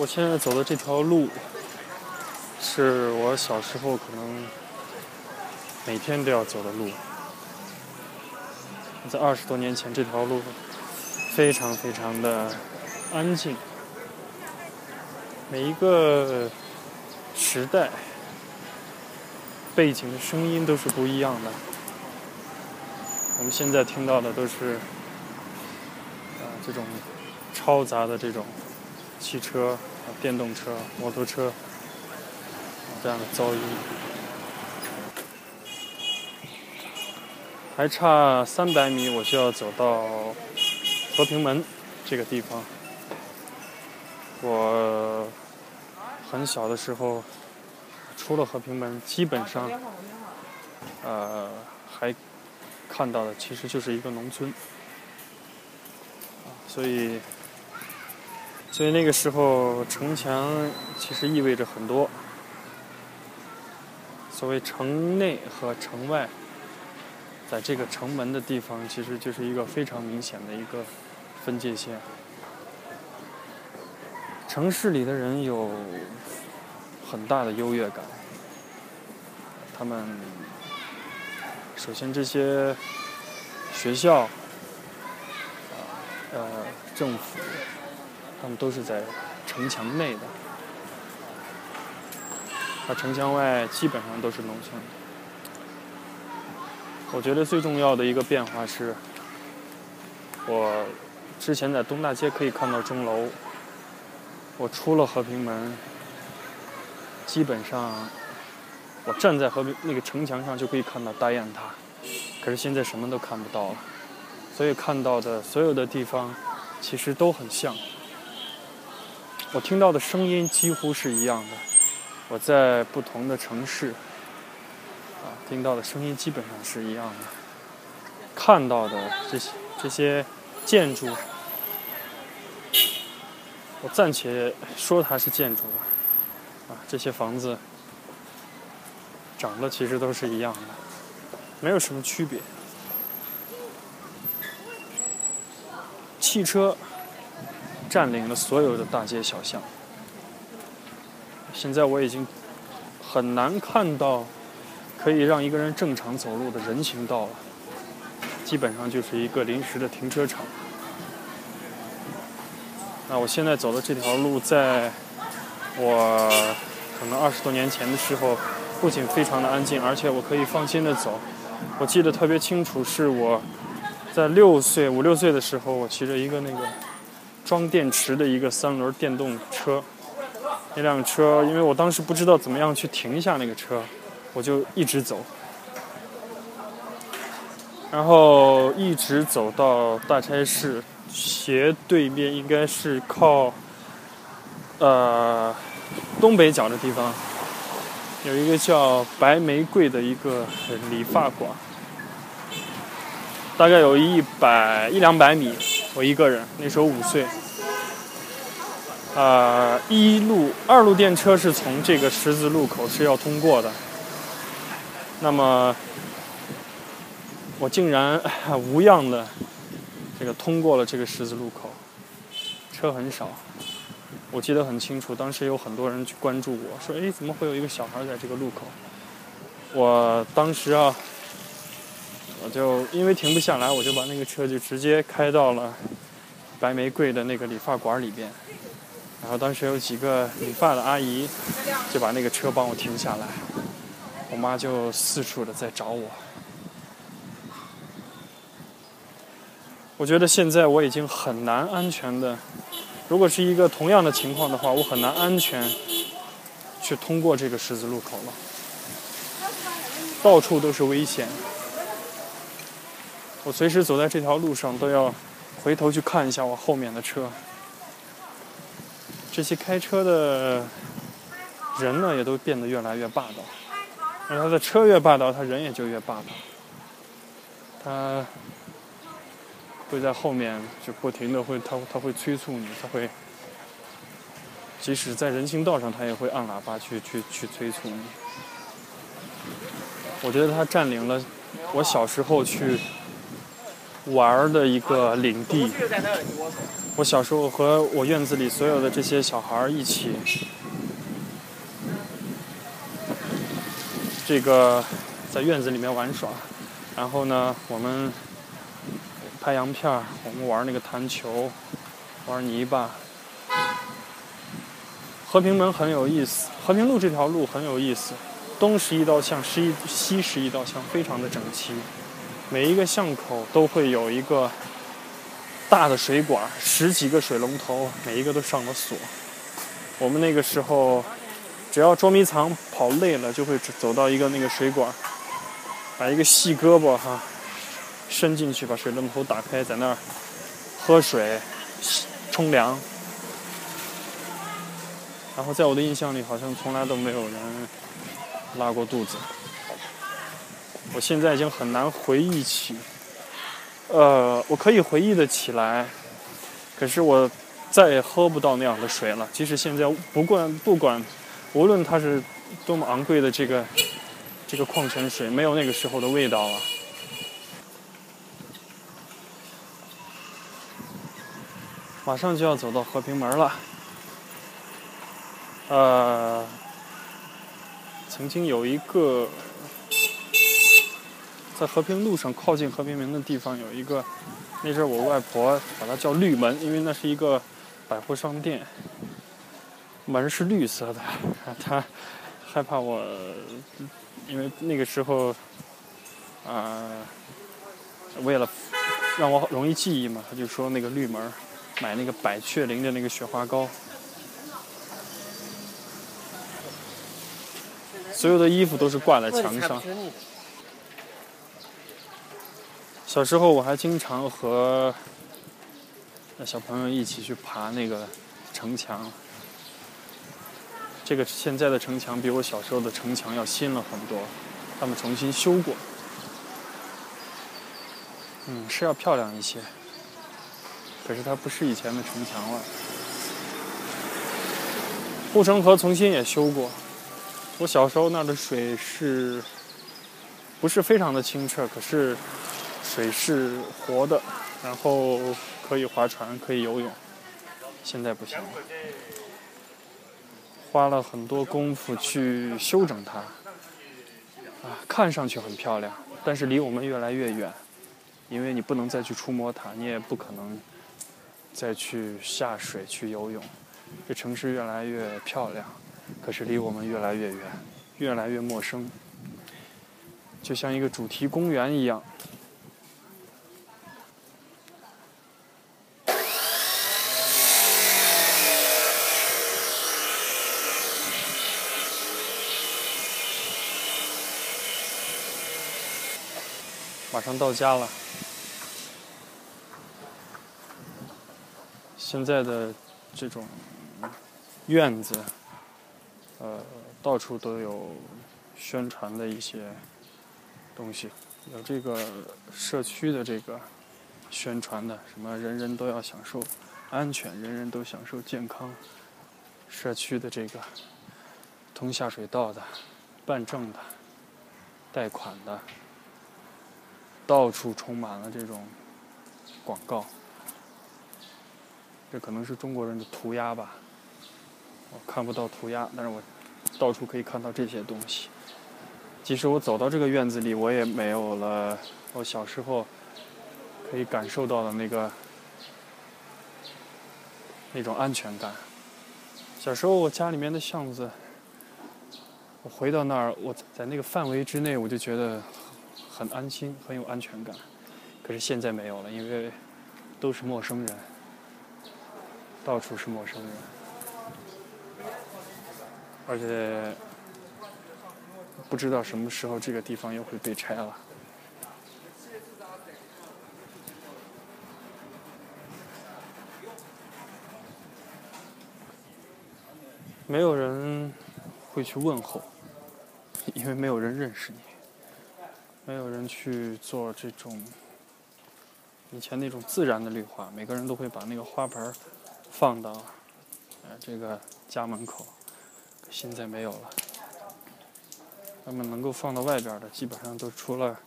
我现在走的这条路，是我小时候可能每天都要走的路。在二十多年前，这条路非常非常的安静，每一个时代背景的声音都是不一样的。我们现在听到的都是啊这种嘈杂的这种汽车、电动车、摩托车这样的噪音。还差三百米，我就要走到和平门这个地方。我很小的时候，出了和平门，基本上，呃，还看到的其实就是一个农村。所以，所以那个时候城墙其实意味着很多。所谓城内和城外。在这个城门的地方，其实就是一个非常明显的一个分界线。城市里的人有很大的优越感，他们首先这些学校、呃政府，他们都是在城墙内的，那城墙外基本上都是农村。我觉得最重要的一个变化是，我之前在东大街可以看到钟楼，我出了和平门，基本上我站在和平那个城墙上就可以看到大雁塔，可是现在什么都看不到了，所以看到的所有的地方其实都很像，我听到的声音几乎是一样的，我在不同的城市啊。听到的声音基本上是一样的，看到的这些这些建筑，我暂且说它是建筑吧，啊，这些房子长得其实都是一样的，没有什么区别。汽车占领了所有的大街小巷，现在我已经很难看到。可以让一个人正常走路的人行道了，基本上就是一个临时的停车场。那我现在走的这条路，在我可能二十多年前的时候，不仅非常的安静，而且我可以放心的走。我记得特别清楚，是我在六岁、五六岁的时候，我骑着一个那个装电池的一个三轮电动车。那辆车，因为我当时不知道怎么样去停一下那个车。我就一直走，然后一直走到大差市斜对面，应该是靠呃东北角的地方，有一个叫白玫瑰的一个理发馆，大概有一百一两百米，我一个人，那时候五岁。呃，一路二路电车是从这个十字路口是要通过的。那么，我竟然无恙的这个通过了这个十字路口，车很少，我记得很清楚，当时有很多人去关注我说：“哎，怎么会有一个小孩在这个路口？”我当时啊，我就因为停不下来，我就把那个车就直接开到了白玫瑰的那个理发馆里边，然后当时有几个理发的阿姨就把那个车帮我停下来。我妈就四处的在找我。我觉得现在我已经很难安全的，如果是一个同样的情况的话，我很难安全去通过这个十字路口了。到处都是危险，我随时走在这条路上都要回头去看一下我后面的车。这些开车的人呢，也都变得越来越霸道。而他的车越霸道，他人也就越霸道。他会在后面就不停的会，他他会催促你，他会，即使在人行道上，他也会按喇叭去去去催促你。我觉得他占领了我小时候去玩的一个领地。我小时候和我院子里所有的这些小孩一起，这个在院子里面玩耍。然后呢，我们拍洋片儿，我们玩那个弹球，玩泥巴。和平门很有意思，和平路这条路很有意思。东十一道巷，十一西十一道巷，非常的整齐。每一个巷口都会有一个大的水管，十几个水龙头，每一个都上了锁。我们那个时候，只要捉迷藏跑累了，就会走到一个那个水管，把一个细胳膊哈伸进去，把水龙头打开，在那儿喝水、冲凉。然后在我的印象里，好像从来都没有人。拉过肚子，我现在已经很难回忆起，呃，我可以回忆的起来，可是我再也喝不到那样的水了。即使现在不管不管，无论它是多么昂贵的这个这个矿泉水，没有那个时候的味道了。马上就要走到和平门了，呃。曾经有一个在和平路上靠近和平门的地方，有一个那阵我外婆把它叫绿门，因为那是一个百货商店，门是绿色的。她害怕我，因为那个时候啊，为了让我容易记忆嘛，她就说那个绿门买那个百雀羚的那个雪花膏。所有的衣服都是挂在墙上。小时候我还经常和小朋友一起去爬那个城墙。这个现在的城墙比我小时候的城墙要新了很多，他们重新修过。嗯，是要漂亮一些，可是它不是以前的城墙了。护城河重新也修过。我小时候那儿的水是，不是非常的清澈，可是水是活的，然后可以划船，可以游泳。现在不行了，花了很多功夫去修整它，啊，看上去很漂亮，但是离我们越来越远，因为你不能再去触摸它，你也不可能再去下水去游泳。这城市越来越漂亮。可是离我们越来越远，越来越陌生，就像一个主题公园一样。马上到家了，现在的这种院子。呃，到处都有宣传的一些东西，有这个社区的这个宣传的，什么人人都要享受安全，人人都享受健康，社区的这个通下水道的、办证的、贷款的，到处充满了这种广告，这可能是中国人的涂鸦吧。我看不到涂鸦，但是我到处可以看到这些东西。即使我走到这个院子里，我也没有了我小时候可以感受到的那个那种安全感。小时候我家里面的巷子，我回到那儿，我在那个范围之内，我就觉得很安心，很有安全感。可是现在没有了，因为都是陌生人，到处是陌生人。而且不知道什么时候这个地方又会被拆了。没有人会去问候，因为没有人认识你。没有人去做这种以前那种自然的绿化，每个人都会把那个花盆放到呃这个家门口，现在没有了。他们能够放到外边的，基本上都除了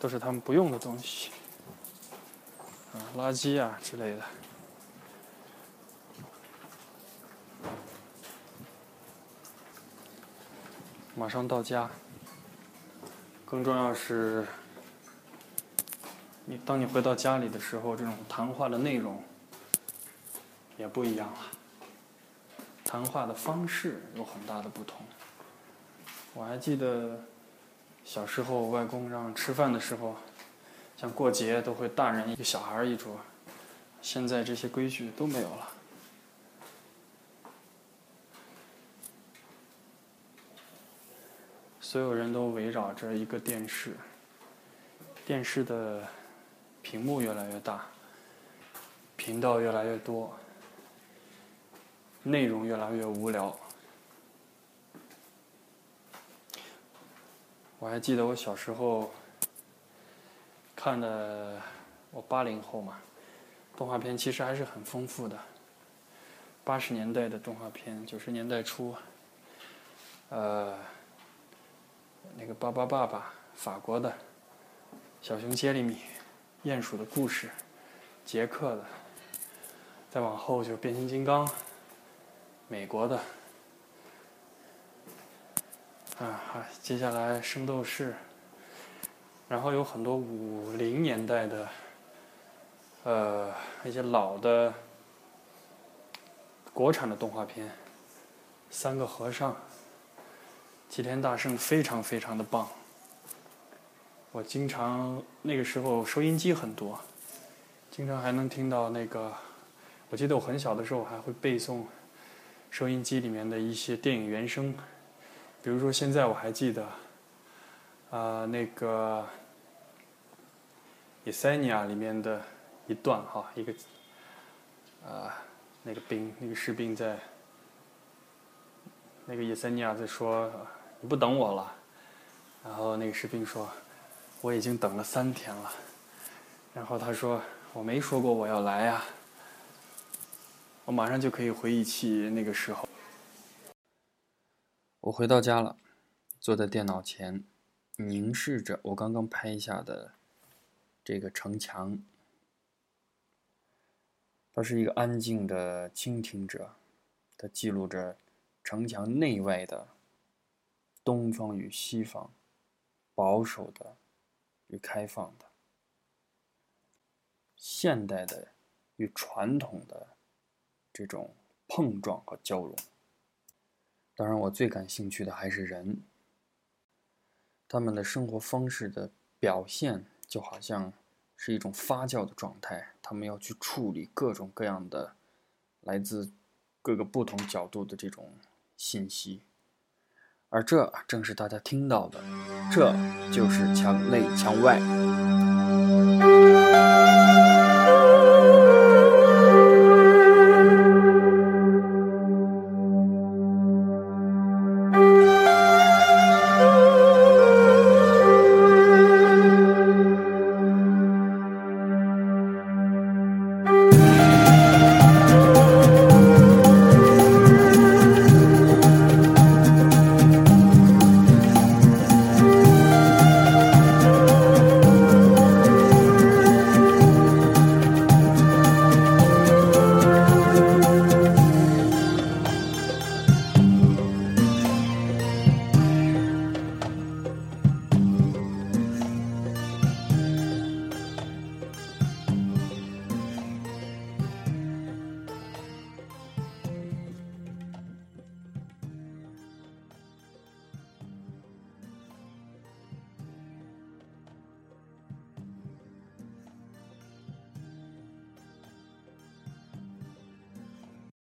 都是他们不用的东西，啊，垃圾啊之类的。马上到家，更重要是，你当你回到家里的时候，这种谈话的内容也不一样了，谈话的方式有很大的不同。我还记得小时候，外公让吃饭的时候，像过节都会大人一个小孩一桌，现在这些规矩都没有了。所有人都围绕着一个电视，电视的屏幕越来越大，频道越来越多，内容越来越无聊。我还记得我小时候看的，我八零后嘛，动画片其实还是很丰富的。八十年代的动画片，九十年代初，呃。那个《巴巴爸爸》，法国的，《小熊杰里米》，鼹鼠的故事，捷克的，再往后就变形金刚，美国的，啊，接下来圣斗士，然后有很多五零年代的，呃，一些老的国产的动画片，《三个和尚》。齐天大圣非常非常的棒，我经常那个时候收音机很多，经常还能听到那个。我记得我很小的时候还会背诵收音机里面的一些电影原声，比如说现在我还记得，啊那个《以塞尼亚》里面的一段哈，一个啊那个兵那个士兵在那个以塞尼亚在说。你不等我了，然后那个士兵说：“我已经等了三天了。”然后他说：“我没说过我要来呀。”我马上就可以回忆起那个时候。我回到家了，坐在电脑前，凝视着我刚刚拍下的这个城墙。他是一个安静的倾听者，他记录着城墙内外的。东方与西方，保守的与开放的，现代的与传统的这种碰撞和交融。当然，我最感兴趣的还是人，他们的生活方式的表现就好像是一种发酵的状态，他们要去处理各种各样的来自各个不同角度的这种信息。而这正是大家听到的，这就是墙内墙外。